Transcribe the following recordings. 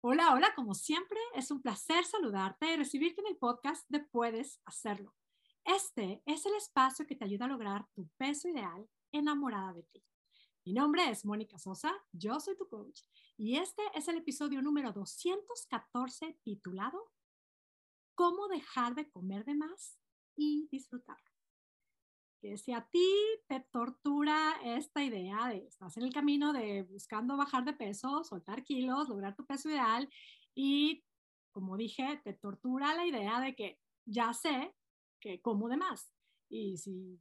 Hola, hola, como siempre, es un placer saludarte y recibirte en el podcast de Puedes Hacerlo. Este es el espacio que te ayuda a lograr tu peso ideal enamorada de ti. Mi nombre es Mónica Sosa, yo soy tu coach y este es el episodio número 214 titulado ¿Cómo dejar de comer de más y disfrutarlo? Que si a ti te tortura esta idea de estás en el camino de buscando bajar de peso, soltar kilos, lograr tu peso ideal y como dije, te tortura la idea de que ya sé que como de más y si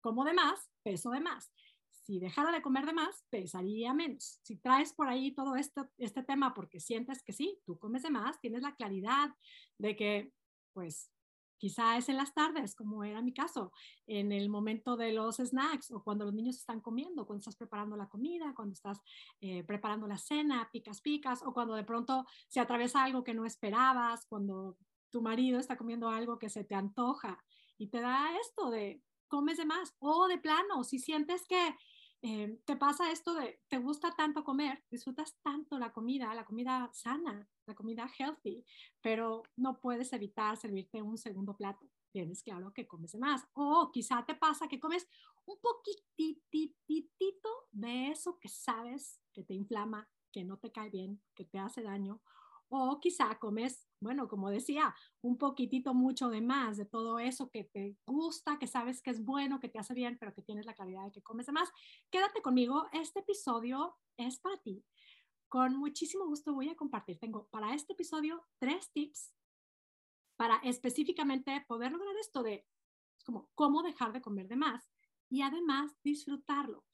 como de más, peso de más. Si dejara de comer de más, pesaría menos. Si traes por ahí todo este, este tema porque sientes que sí, tú comes de más, tienes la claridad de que pues Quizá es en las tardes, como era mi caso, en el momento de los snacks o cuando los niños están comiendo, cuando estás preparando la comida, cuando estás eh, preparando la cena, picas, picas, o cuando de pronto se atraviesa algo que no esperabas, cuando tu marido está comiendo algo que se te antoja y te da esto de comes de más o de plano, si sientes que eh, te pasa esto de, te gusta tanto comer, disfrutas tanto la comida, la comida sana, la comida healthy, pero no puedes evitar servirte un segundo plato. Tienes claro que comes más. O quizá te pasa que comes un poquititito de eso que sabes que te inflama, que no te cae bien, que te hace daño, o quizá comes, bueno, como decía, un poquitito mucho de más de todo eso que te gusta, que sabes que es bueno, que te hace bien, pero que tienes la claridad de que comes de más. Quédate conmigo, este episodio es para ti. Con muchísimo gusto voy a compartir. Tengo para este episodio tres tips para específicamente poder lograr esto de como cómo dejar de comer de más y además disfrutarlo.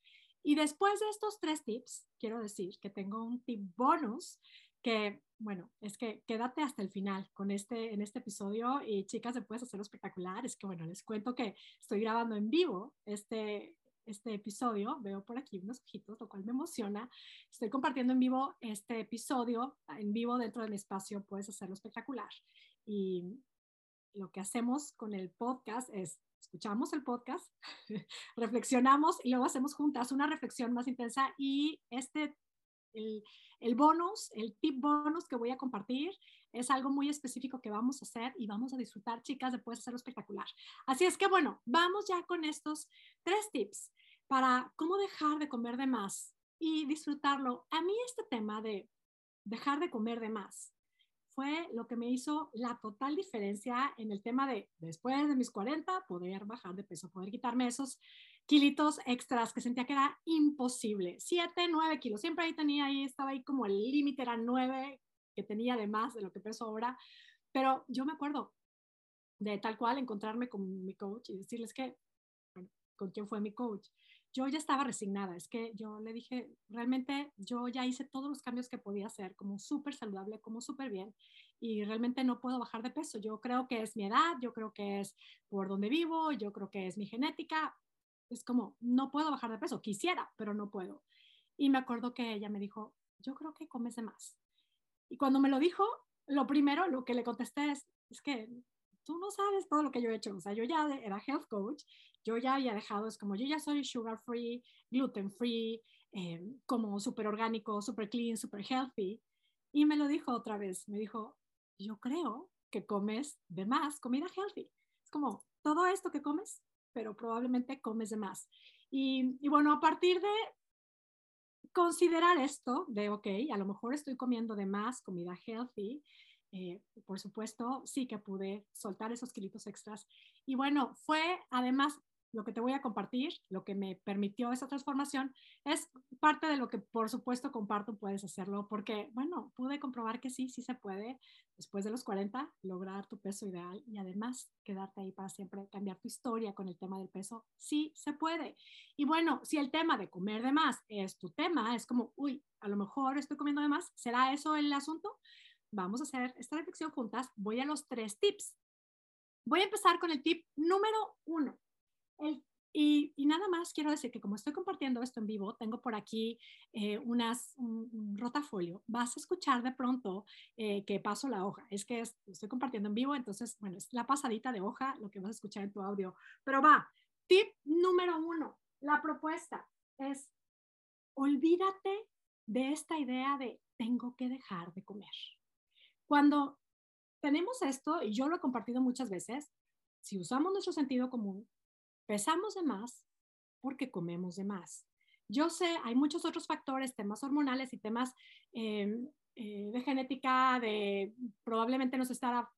Y después de estos tres tips, quiero decir que tengo un tip bonus que, bueno, es que quédate hasta el final con este, en este episodio y chicas, se puedes hacer espectacular. Es que, bueno, les cuento que estoy grabando en vivo este, este episodio. Veo por aquí unos ojitos, lo cual me emociona. Estoy compartiendo en vivo este episodio, en vivo dentro de mi espacio, puedes hacerlo espectacular. Y lo que hacemos con el podcast es escuchamos el podcast, reflexionamos y luego hacemos juntas una reflexión más intensa y este el, el, bonus, el tip bonus que voy a compartir es algo muy específico que vamos a hacer y vamos a disfrutar, chicas, de hacerlo espectacular. Así es que bueno, vamos ya con estos tres tips para cómo dejar de comer de más y disfrutarlo. A mí este tema de dejar de comer de más fue lo que me hizo la total diferencia en el tema de después de mis 40 poder bajar de peso, poder quitarme esos kilitos extras que sentía que era imposible. 7, 9 kilos, siempre ahí tenía, ahí estaba ahí como el límite era 9 que tenía de más de lo que peso ahora, pero yo me acuerdo de tal cual encontrarme con mi coach y decirles que, bueno, con quién fue mi coach yo ya estaba resignada, es que yo le dije, realmente yo ya hice todos los cambios que podía hacer, como súper saludable, como súper bien, y realmente no puedo bajar de peso. Yo creo que es mi edad, yo creo que es por donde vivo, yo creo que es mi genética. Es como, no puedo bajar de peso, quisiera, pero no puedo. Y me acuerdo que ella me dijo, yo creo que comes de más. Y cuando me lo dijo, lo primero, lo que le contesté es, es que tú no sabes todo lo que yo he hecho. O sea, yo ya era health coach, yo ya había dejado, es como yo ya soy sugar free, gluten free, eh, como súper orgánico, súper clean, súper healthy. Y me lo dijo otra vez, me dijo, yo creo que comes de más comida healthy. Es como todo esto que comes, pero probablemente comes de más. Y, bueno, a partir de considerar esto, de, ok, a lo mejor estoy comiendo de más comida healthy, eh, por supuesto, sí que pude soltar esos kilitos extras. Y bueno, fue además lo que te voy a compartir, lo que me permitió esa transformación, es parte de lo que por supuesto comparto, puedes hacerlo, porque bueno, pude comprobar que sí, sí se puede, después de los 40, lograr tu peso ideal y además quedarte ahí para siempre, cambiar tu historia con el tema del peso, sí se puede. Y bueno, si el tema de comer de más es tu tema, es como, uy, a lo mejor estoy comiendo de más, ¿será eso el asunto? vamos a hacer esta reflexión juntas. Voy a los tres tips. Voy a empezar con el tip número uno. Y, nada más quiero decir que como estoy compartiendo esto en vivo, tengo por aquí eh, unas, un, rotafolio. Vas a escuchar de pronto eh, que paso la hoja. Es que estoy compartiendo en vivo, entonces, bueno, es la pasadita de hoja lo que vas a escuchar en tu audio. Pero va, tip número uno. La propuesta es olvídate de esta idea de tengo que dejar de comer. Cuando tenemos esto, y yo lo he compartido muchas veces, si usamos nuestro sentido común, pesamos de más porque comemos de más. Yo sé, hay muchos otros factores, temas hormonales y temas em, eh, de genética, de probablemente nos estará...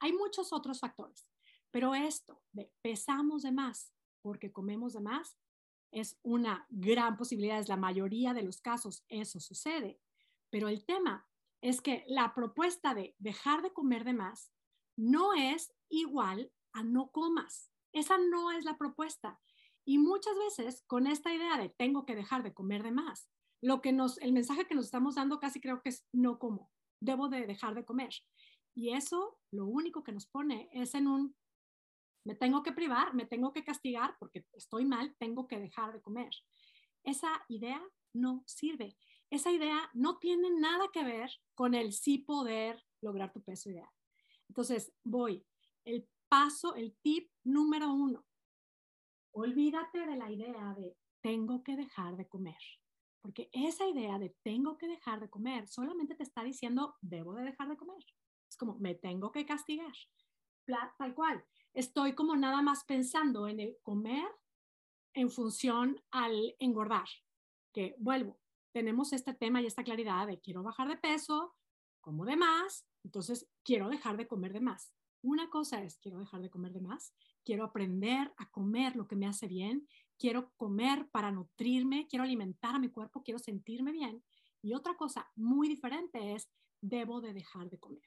Hay muchos otros factores, pero esto de pesamos de más porque comemos de más es una gran posibilidad, es la mayoría de los casos eso sucede. Pero el tema es que la propuesta de dejar de comer de más no es igual a no comas. Esa no es la propuesta. Y muchas veces con esta idea de tengo que dejar de comer de más, lo que nos, el mensaje que nos estamos dando casi creo que es no como, debo de dejar de comer. Y eso lo único que nos pone es en un, me tengo que privar, me tengo que castigar porque estoy mal, tengo que dejar de comer. Esa idea no sirve. Esa idea no tiene nada que ver con el sí poder lograr tu peso ideal. Entonces, voy, el paso, el tip número uno, olvídate de la idea de tengo que dejar de comer. Porque esa idea de tengo que dejar de comer solamente te está diciendo debo de dejar de comer. Es como me tengo que castigar. Tal cual. Estoy como nada más pensando en el comer en función al engordar. Que vuelvo, tenemos este tema y esta claridad de quiero bajar de peso, como de más, entonces quiero dejar de comer de más. Una cosa es quiero dejar de comer de más, quiero aprender a comer lo que me hace bien quiero comer para nutrirme, quiero alimentar a mi cuerpo, quiero sentirme bien. Y otra cosa muy diferente es, debo de dejar de comer.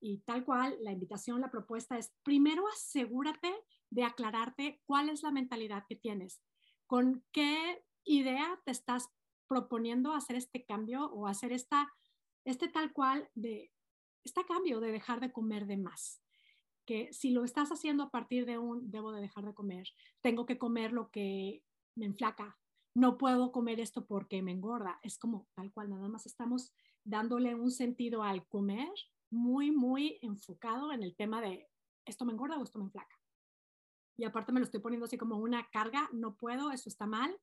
Y tal cual, la invitación, la propuesta es, primero asegúrate de aclararte cuál es la mentalidad que tienes, con qué idea te estás proponiendo hacer este cambio o hacer esta, este tal cual de, este cambio de dejar de comer de más que si lo estás haciendo a partir de un debo de dejar de comer, tengo que comer lo que me enflaca, no puedo comer esto porque me engorda, es como tal cual, nada más estamos dándole un sentido al comer muy, muy enfocado en el tema de esto me engorda o esto me enflaca. Y aparte me lo estoy poniendo así como una carga, no puedo, eso está mal.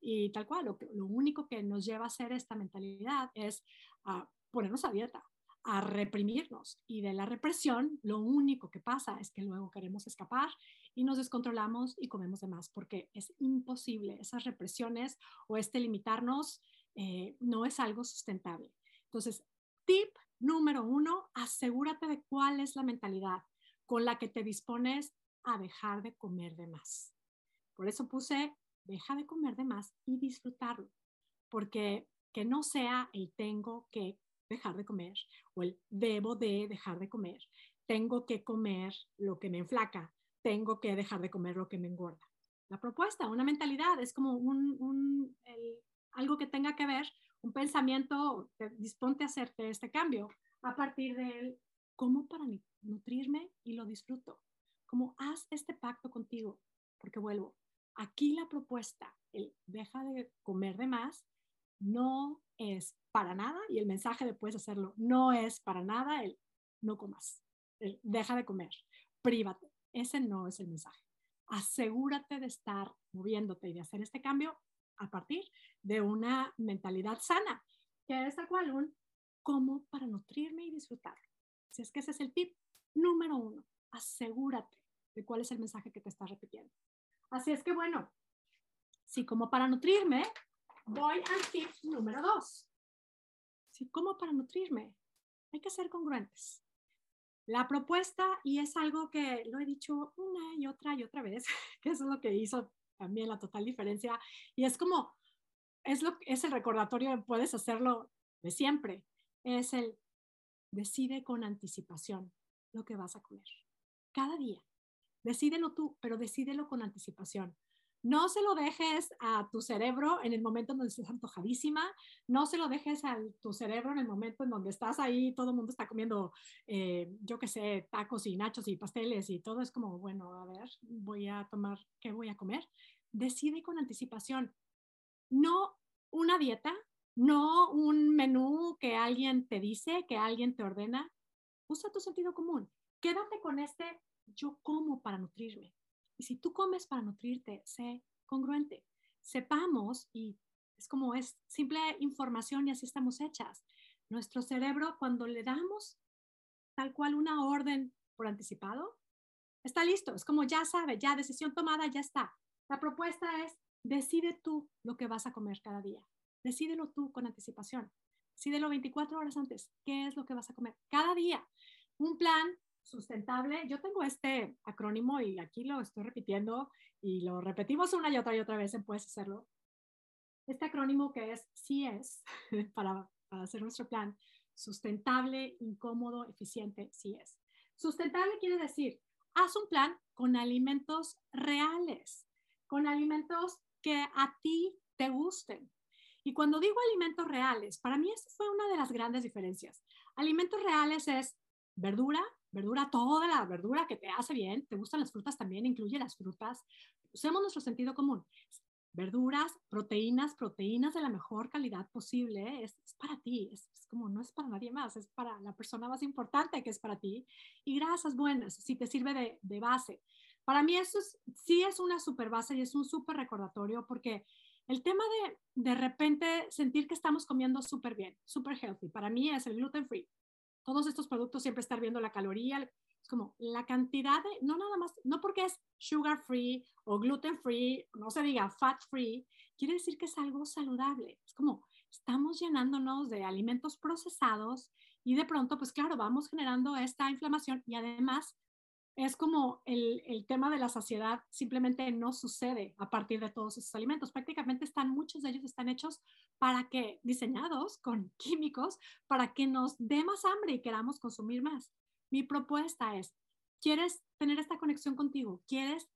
Y tal cual, lo, único que nos lleva a hacer esta mentalidad es a ponernos a dieta, a reprimirnos y de la represión lo único que pasa es que luego queremos escapar y nos descontrolamos y comemos de más porque es imposible esas represiones o este limitarnos eh, no es algo sustentable. Entonces, tip número uno, asegúrate de cuál es la mentalidad con la que te dispones a dejar de comer de más. Por eso puse, deja de comer de más y disfrutarlo, porque que no sea el tengo que dejar de comer o el debo de dejar de comer. Tengo que comer lo que me enflaca, tengo que dejar de comer lo que me engorda. La propuesta, una mentalidad, es como un, algo que tenga que ver, un pensamiento, disponte a hacerte este cambio a partir del cómo para nutrirme y lo disfruto. Como haz este pacto contigo, porque vuelvo, aquí la propuesta, el deja de comer de más, no es para nada, y el mensaje de puedes hacerlo, no es para nada el no comas, deja de comer, prívate. Ese no es el mensaje. Asegúrate de estar moviéndote y de hacer este cambio a partir de una mentalidad sana, que es tal cual un cómo para nutrirme y disfrutar. Si es que ese es el tip número uno, asegúrate de cuál es el mensaje que te estás repitiendo. Así es que bueno, si como para nutrirme voy al tip número dos. ¿Sí? ¿Cómo para nutrirme? Hay que ser congruentes. La propuesta, y es algo que lo he dicho una y otra y otra vez, que es lo que hizo también la total diferencia, y es como, es, lo, es el recordatorio, puedes hacerlo de siempre, es el decide con anticipación lo que vas a comer. Cada día. Decídelo tú, pero decídelo con anticipación. No se lo dejes a tu cerebro en el momento en donde estás antojadísima, no se lo dejes a tu cerebro en el momento en donde estás ahí, todo el mundo está comiendo, eh, yo qué sé, tacos y nachos y pasteles y todo es como, bueno, a ver, voy a tomar, ¿qué voy a comer? Decide con anticipación, no una dieta, no un menú que alguien te dice, que alguien te ordena, usa tu sentido común, quédate con este yo como para nutrirme y si tú comes para nutrirte, sé congruente. Sepamos, y es como es simple información y así estamos hechas, Nuestro cerebro, cuando le damos tal cual una orden por anticipado, está listo. Es como ya sabe, ya decisión tomada, ya está. La propuesta es, decide tú lo que vas a comer cada día. Decídelo tú con anticipación. Decídelo 24 horas antes. ¿Qué es lo que vas a comer cada día? Un plan sustentable. Yo tengo este acrónimo y aquí lo estoy repitiendo y lo repetimos una y otra y otra vez en Puedes Hacerlo. Este acrónimo que es CS para, para hacer nuestro plan. Sustentable, incómodo, eficiente, CS. Sustentable quiere decir, haz un plan con alimentos reales, con alimentos que a ti te gusten. Y cuando digo alimentos reales, para mí esa fue una de las grandes diferencias. Alimentos reales es verdura, verdura, toda la verdura que te hace bien, te gustan las frutas también, incluye las frutas. Usemos nuestro sentido común. Verduras, proteínas, proteínas de la mejor calidad posible, es, para ti, es, como no es para nadie más, es para la persona más importante que es para ti. Y grasas buenas, si te sirve de, de base. Para mí eso sí es una super base y es un súper recordatorio porque el tema de de repente sentir que estamos comiendo súper bien, súper healthy, para mí es el gluten free todos estos productos siempre estar viendo la caloría, es como la cantidad de, no nada más, no porque es sugar free o gluten free, no se diga fat free, quiere decir que es algo saludable. Es como estamos llenándonos de alimentos procesados y de pronto, pues claro, vamos generando esta inflamación y además es como el, el, tema de la saciedad simplemente no sucede a partir de todos esos alimentos. Prácticamente están, muchos de ellos están hechos para que, diseñados con químicos, para que nos dé más hambre y queramos consumir más. Mi propuesta es, ¿quieres tener esta conexión contigo? ¿Quieres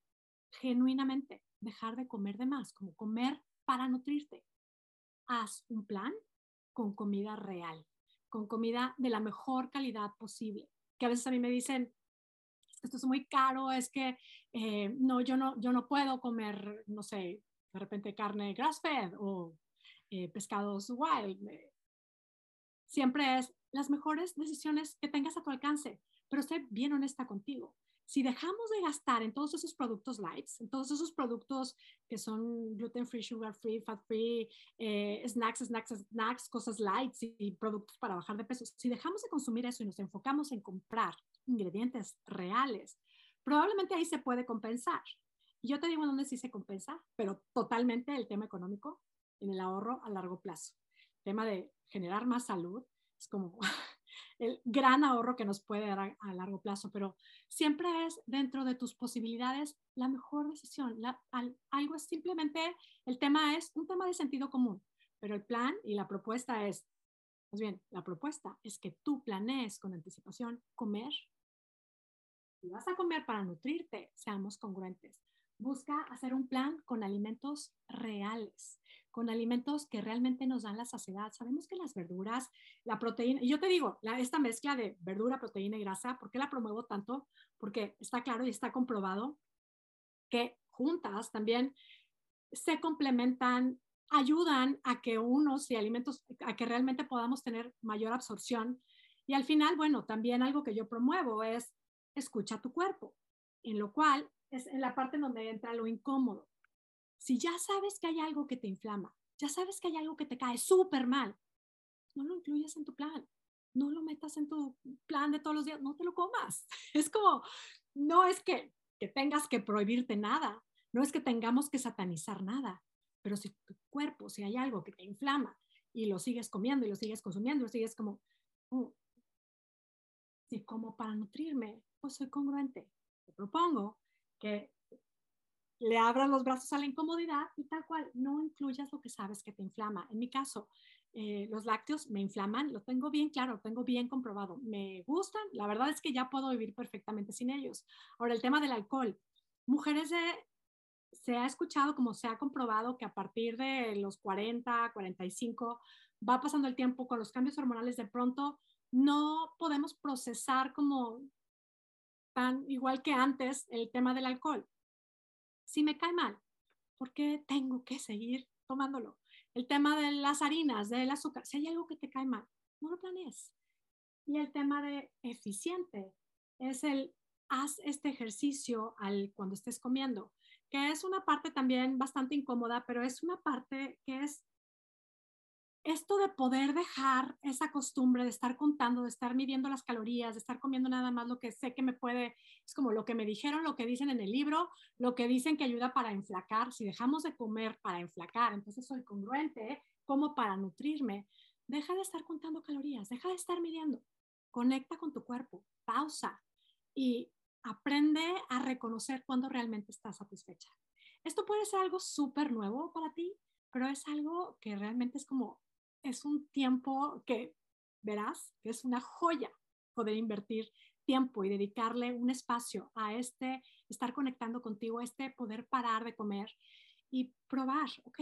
genuinamente dejar de comer de más, como comer para nutrirte? Haz un plan con comida real, con comida de la mejor calidad posible. Que a veces a mí me dicen, esto es muy caro, es que eh, no, yo no, yo no puedo comer, no sé, de repente carne grass-fed o eh, pescados wild. Eh, siempre es las mejores decisiones que tengas a tu alcance, pero sé bien honesta contigo. Si dejamos de gastar en todos esos productos lights, en todos esos productos que son gluten free, sugar free, fat free, snacks, snacks, snacks, cosas lights y productos para bajar de peso, si dejamos de consumir eso y nos enfocamos en comprar ingredientes reales, probablemente ahí se puede compensar. Yo te digo dónde sí se compensa, pero totalmente el tema económico en el ahorro a largo plazo. El tema de generar más salud es como el gran ahorro que nos puede dar a, largo plazo, pero siempre es dentro de tus posibilidades la mejor decisión. algo es simplemente, el tema es un tema de sentido común, pero el plan y la propuesta es, más bien, la propuesta es que tú planees con anticipación comer si vas a comer para nutrirte, seamos congruentes. Busca hacer un plan con alimentos reales, con alimentos que realmente nos dan la saciedad. Sabemos que las verduras, la proteína, y yo te digo, esta mezcla de verdura, proteína y grasa, ¿por qué la promuevo tanto? Porque está claro y está comprobado que juntas también se complementan, ayudan a que unos y alimentos, a que realmente podamos tener mayor absorción. Y al final, bueno, también algo que yo promuevo es escucha tu cuerpo, en lo cual es en la parte donde entra lo incómodo. Si ya sabes que hay algo que te inflama, ya sabes que hay algo que te cae súper mal, no lo incluyas en tu plan, no lo metas en tu plan de todos los días, no te lo comas. Es como, no es que, que tengas que prohibirte nada, no es que tengamos que satanizar nada, pero si tu cuerpo, si hay algo que te inflama y lo sigues comiendo y lo sigues consumiendo, lo sigues como, oh, si como para nutrirme, pues soy congruente. Te propongo que le abras los brazos a la incomodidad y tal cual, no incluyas lo que sabes que te inflama. En mi caso, eh, los lácteos me inflaman, lo tengo bien claro, lo tengo bien comprobado. Me gustan, la verdad es que ya puedo vivir perfectamente sin ellos. Ahora, el tema del alcohol. Mujeres se ha escuchado como se ha comprobado que a partir de los 40, 45, va pasando el tiempo con los cambios hormonales, de pronto no podemos procesar como tan igual que antes el tema del alcohol. Si me cae mal, ¿por qué tengo que seguir tomándolo? El tema de las harinas, del azúcar, si hay algo que te cae mal, no lo planees. Y el tema de eficiente es el haz este ejercicio al, cuando estés comiendo, que es una parte también bastante incómoda, pero es una parte que es esto de poder dejar esa costumbre de estar contando, de estar midiendo las calorías, de estar comiendo nada más lo que sé que me puede, es como lo que me dijeron, lo que dicen en el libro, lo que dicen que ayuda para enflacar. Si dejamos de comer para enflacar, entonces soy congruente, como para nutrirme. Deja de estar contando calorías, deja de estar midiendo. Conecta con tu cuerpo, pausa y aprende a reconocer cuando realmente estás satisfecha. Esto puede ser algo súper nuevo para ti, pero es algo que realmente es como es un tiempo que verás que es una joya poder invertir tiempo y dedicarle un espacio a este, estar conectando contigo, a este poder parar de comer y probar, ok,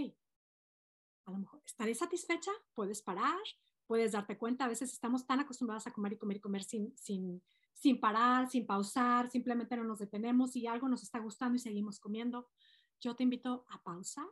a lo mejor estaré satisfecha, puedes parar, puedes darte cuenta, a veces estamos tan acostumbrados a comer y comer y comer sin, sin, sin parar, sin pausar, simplemente no nos detenemos y algo nos está gustando y seguimos comiendo. Yo te invito a pausar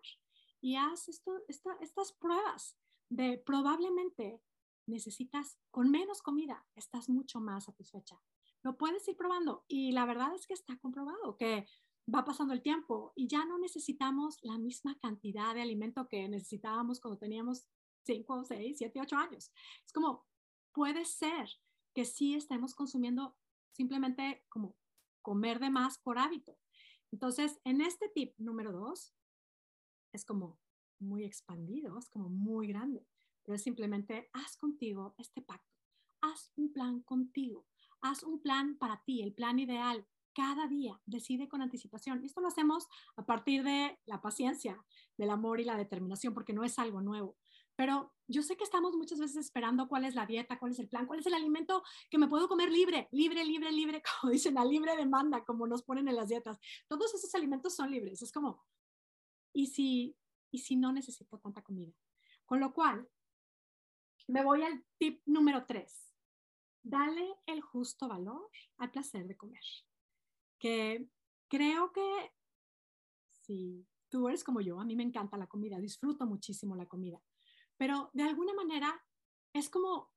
y haz esto, estas pruebas de probablemente necesitas con menos comida, estás mucho más satisfecha. Lo puedes ir probando y la verdad es que está comprobado que va pasando el tiempo y ya no necesitamos la misma cantidad de alimento que necesitábamos cuando teníamos 5, 6, 7, 8 años. Es como, puede ser que sí estemos consumiendo simplemente como comer de más por hábito. Entonces, en este tip número 2, es como muy expandido, es como muy grande, pero simplemente haz contigo este pacto, haz un plan contigo, haz un plan para ti, el plan ideal. Cada día decide con anticipación. Esto lo hacemos a partir de la paciencia, del amor y la determinación, porque no es algo nuevo. Pero yo sé que estamos muchas veces esperando cuál es la dieta, cuál es el plan, cuál es el alimento que me puedo comer libre, libre, libre, libre, como dicen, a libre demanda, como nos ponen en las dietas. Todos esos alimentos son libres. Es como, ¿y si y si no necesito tanta comida. Con lo cual, me voy al tip número tres. Dale el justo valor al placer de comer. Que creo que si tú eres como yo, a mí me encanta la comida, disfruto muchísimo la comida, pero de alguna manera es como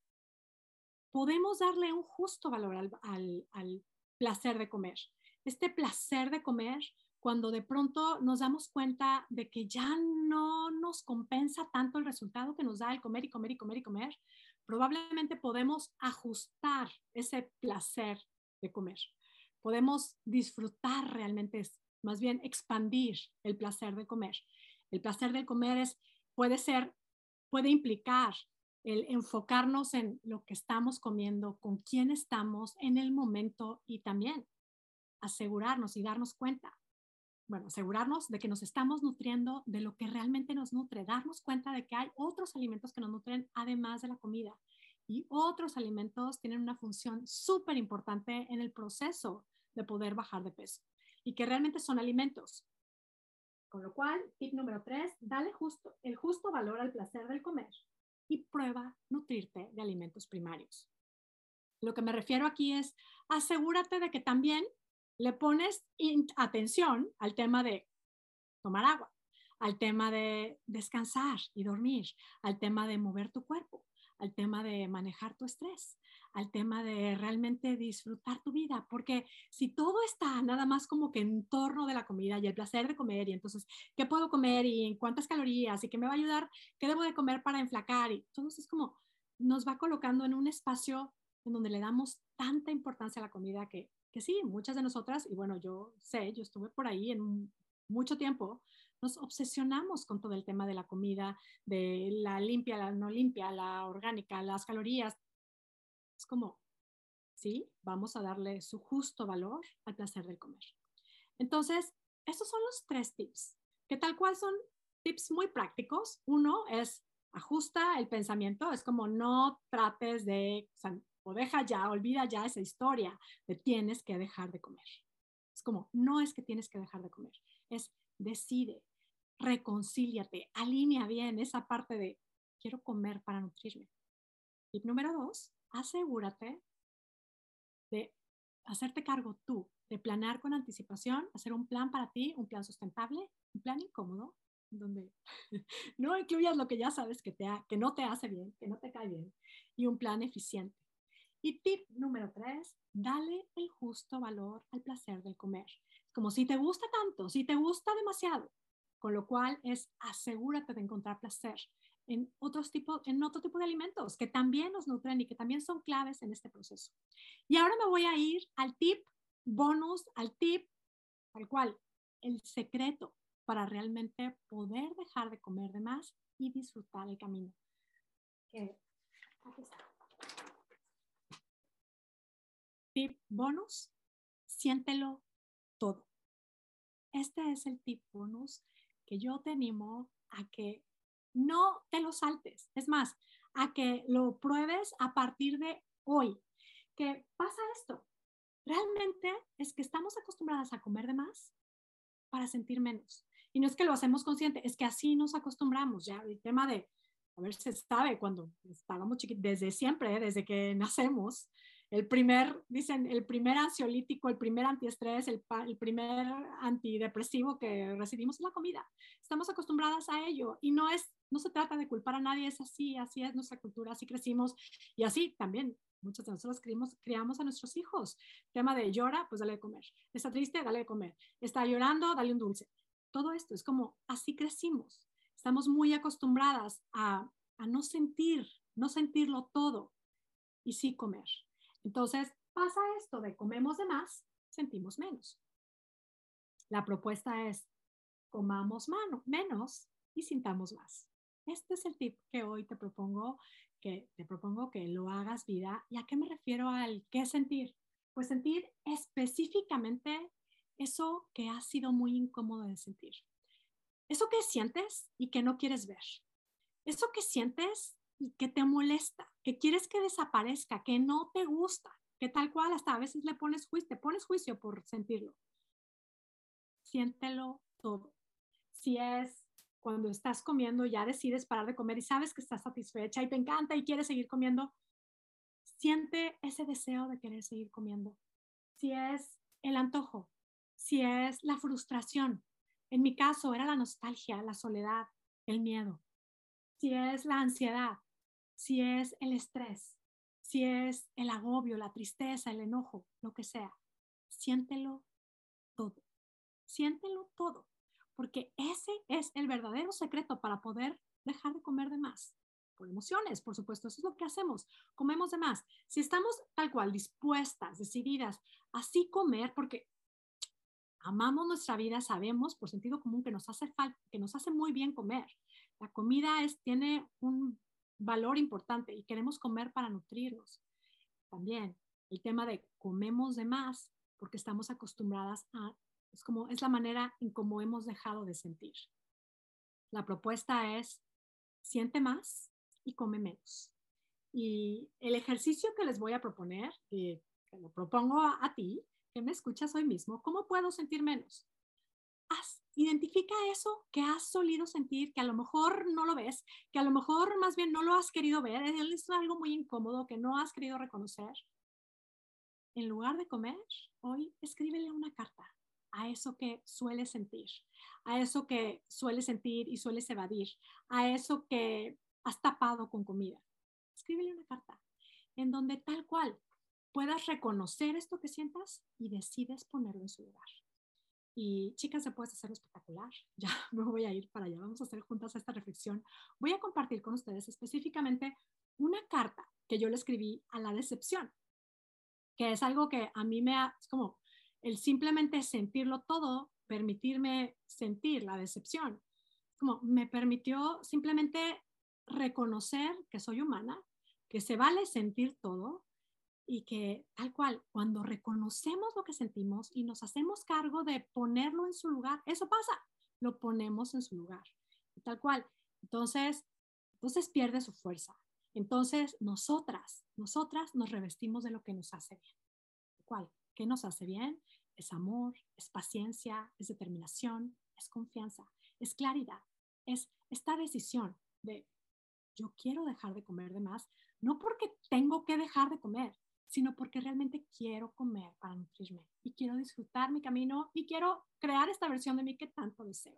podemos darle un justo valor al, al, al placer de comer. Este placer de comer cuando de pronto nos damos cuenta de que ya no nos compensa tanto el resultado que nos da el comer y comer y comer y comer, probablemente podemos ajustar ese placer de comer. Podemos disfrutar realmente, más bien expandir el placer de comer. El placer de comer es, puede ser, puede implicar el enfocarnos en lo que estamos comiendo, con quién estamos en el momento y también asegurarnos y darnos cuenta bueno, asegurarnos de que nos estamos nutriendo de lo que realmente nos nutre, darnos cuenta de que hay otros alimentos que nos nutren además de la comida. Y otros alimentos tienen una función súper importante en el proceso de poder bajar de peso y que realmente son alimentos. Con lo cual, tip número tres, dale justo, el justo valor al placer del comer y prueba nutrirte de alimentos primarios. Lo que me refiero aquí es asegúrate de que también le pones atención al tema de tomar agua, al tema de descansar y dormir, al tema de mover tu cuerpo, al tema de manejar tu estrés, al tema de realmente disfrutar tu vida, porque si todo está nada más como que en torno de la comida y el placer de comer y entonces, ¿qué puedo comer y cuántas calorías y qué me va a ayudar, qué debo de comer para enflacar? Y todo es como nos va colocando en un espacio en donde le damos tanta importancia a la comida que que sí, muchas de nosotras, y bueno, yo sé, yo estuve por ahí en mucho tiempo, nos obsesionamos con todo el tema de la comida, de la limpia, la no limpia, la orgánica, las calorías. Es como, sí, vamos a darle su justo valor al placer del comer. Entonces, estos son los tres tips, que tal cual son tips muy prácticos. Uno es ajusta el pensamiento, es como no trates de, deja ya, olvida ya esa historia de tienes que dejar de comer. Es como, no es que tienes que dejar de comer, es decide, reconcíliate, alinea bien esa parte de quiero comer para nutrirme. Y número dos, asegúrate de hacerte cargo tú, de planear con anticipación, hacer un plan para ti, un plan sustentable, un plan incómodo, donde no incluyas lo que ya sabes que, te que no te hace bien, que no te cae bien, y un plan eficiente. Y tip número tres, dale el justo valor al placer del comer. Como si te gusta tanto, si te gusta demasiado, con lo cual es asegúrate de encontrar placer en, otros tipos, en otro tipo de alimentos que también nos nutren y que también son claves en este proceso. Y ahora me voy a ir al tip bonus, al tip tal cual, el secreto para realmente poder dejar de comer de más y disfrutar el camino. aquí está. Tip bonus, siéntelo todo. Este es el tip bonus que yo te animo a que no te lo saltes. Es más, a que lo pruebes a partir de hoy. Que pasa esto. Realmente es que estamos acostumbradas a comer de más para sentir menos. Y no es que lo hacemos consciente, es que así nos acostumbramos. Ya el tema de, a ver, se sabe cuando estábamos chiquitos, desde siempre, desde que nacemos, el primer, dicen, el primer ansiolítico, el primer antiestrés, el, el, primer antidepresivo que recibimos es la comida. Estamos acostumbradas a ello y no es, no se trata de culpar a nadie, es así, así es nuestra cultura, así crecimos y así también. Muchos de nosotros criamos, criamos a nuestros hijos. Tema de llora, pues dale de comer. Está triste, dale de comer. Está llorando, dale un dulce. Todo esto es como así crecimos. Estamos muy acostumbradas a, a no sentir, no sentirlo todo y sí comer. Entonces, pasa esto de comemos de más, sentimos menos. La propuesta es comamos menos y sintamos más. Este es el tip que hoy te propongo que te propongo que lo hagas vida. ¿Y a qué me refiero al qué sentir? Pues sentir específicamente eso que ha sido muy incómodo de sentir. Eso que sientes y que no quieres ver. Eso que sientes que te molesta, que quieres que desaparezca, que no te gusta, que tal cual hasta a veces le pones juicio, te pones juicio por sentirlo. Siéntelo todo. Si es cuando estás comiendo, ya decides parar de comer y sabes que estás satisfecha y te encanta y quieres seguir comiendo, siente ese deseo de querer seguir comiendo. Si es el antojo, si es la frustración, en mi caso era la nostalgia, la soledad, el miedo. Si es la ansiedad, si es el estrés, si es el agobio, la tristeza, el enojo, lo que sea, siéntelo todo. Siéntelo todo, porque ese es el verdadero secreto para poder dejar de comer de más. Por emociones, por supuesto, eso es lo que hacemos, comemos de más. Si estamos tal cual dispuestas, decididas, así comer, porque amamos nuestra vida, sabemos por sentido común que nos hace que nos hace muy bien comer. La comida es, tiene un valor importante y queremos comer para nutrirnos. También el tema de comemos de más porque estamos acostumbradas a, es como, es la manera en cómo hemos dejado de sentir. La propuesta es, siente más y come menos. Y el ejercicio que les voy a proponer, que lo propongo a, a ti, que me escuchas hoy mismo, ¿cómo puedo sentir menos? Identifica eso que has solido sentir, que a lo mejor no lo ves, que a lo mejor más bien no lo has querido ver, es algo muy incómodo que no has querido reconocer. En lugar de comer, hoy escríbele una carta a eso que sueles sentir, a eso que sueles sentir y sueles evadir, a eso que has tapado con comida. Escríbele una carta en donde tal cual puedas reconocer esto que sientas y decides ponerlo en su lugar. Y chicas, se puede hacerlo espectacular. Ya me voy a ir para allá. Vamos a hacer juntas esta reflexión. Voy a compartir con ustedes específicamente una carta que yo le escribí a la decepción, que es algo que a mí me ha, es como el simplemente sentirlo todo, permitirme sentir la decepción, como me permitió simplemente reconocer que soy humana, que se vale sentir todo, y que tal cual, cuando reconocemos lo que sentimos y nos hacemos cargo de ponerlo en su lugar, eso pasa, lo ponemos en su lugar. tal cual. Entonces, entonces pierde su fuerza. Entonces, nosotras, nosotras nos revestimos de lo que nos hace bien. ¿Cuál? ¿Qué nos hace bien? Es amor, es paciencia, es determinación, es confianza, es claridad, es esta decisión de yo quiero dejar de comer de más, no porque tengo que dejar de comer, sino porque realmente quiero comer para nutrirme y quiero disfrutar mi camino y quiero crear esta versión de mí que tanto deseo.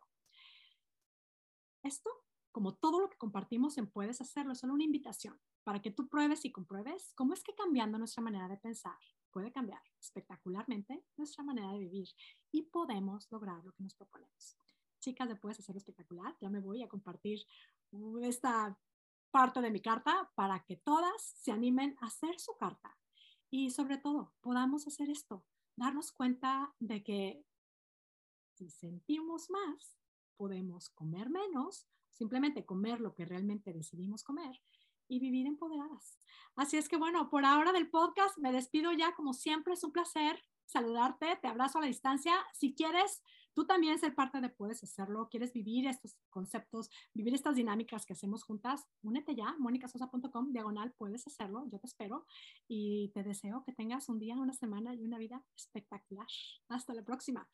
Esto, como todo lo que compartimos en Puedes Hacerlo, es solo una invitación para que tú pruebes y compruebes cómo es que cambiando nuestra manera de pensar puede cambiar espectacularmente nuestra manera de vivir y podemos lograr lo que nos proponemos. chicas de Puedes Hacerlo Espectacular. Ya me voy a compartir esta parte de mi carta para que todas se animen a hacer su carta. Y sobre todo, podamos hacer esto, darnos cuenta de que si sentimos más, podemos comer menos, simplemente comer lo que realmente decidimos comer y vivir empoderadas. Así es que bueno, por ahora del podcast me despido ya, como siempre, es un placer saludarte, te abrazo a la distancia. Si quieres tú también ser parte de Puedes Hacerlo, quieres vivir estos conceptos, vivir estas dinámicas que hacemos juntas, únete ya, monicasosa.com, diagonal, puedes hacerlo, yo te espero y te deseo que tengas un día, una semana y una vida espectacular. Hasta la próxima.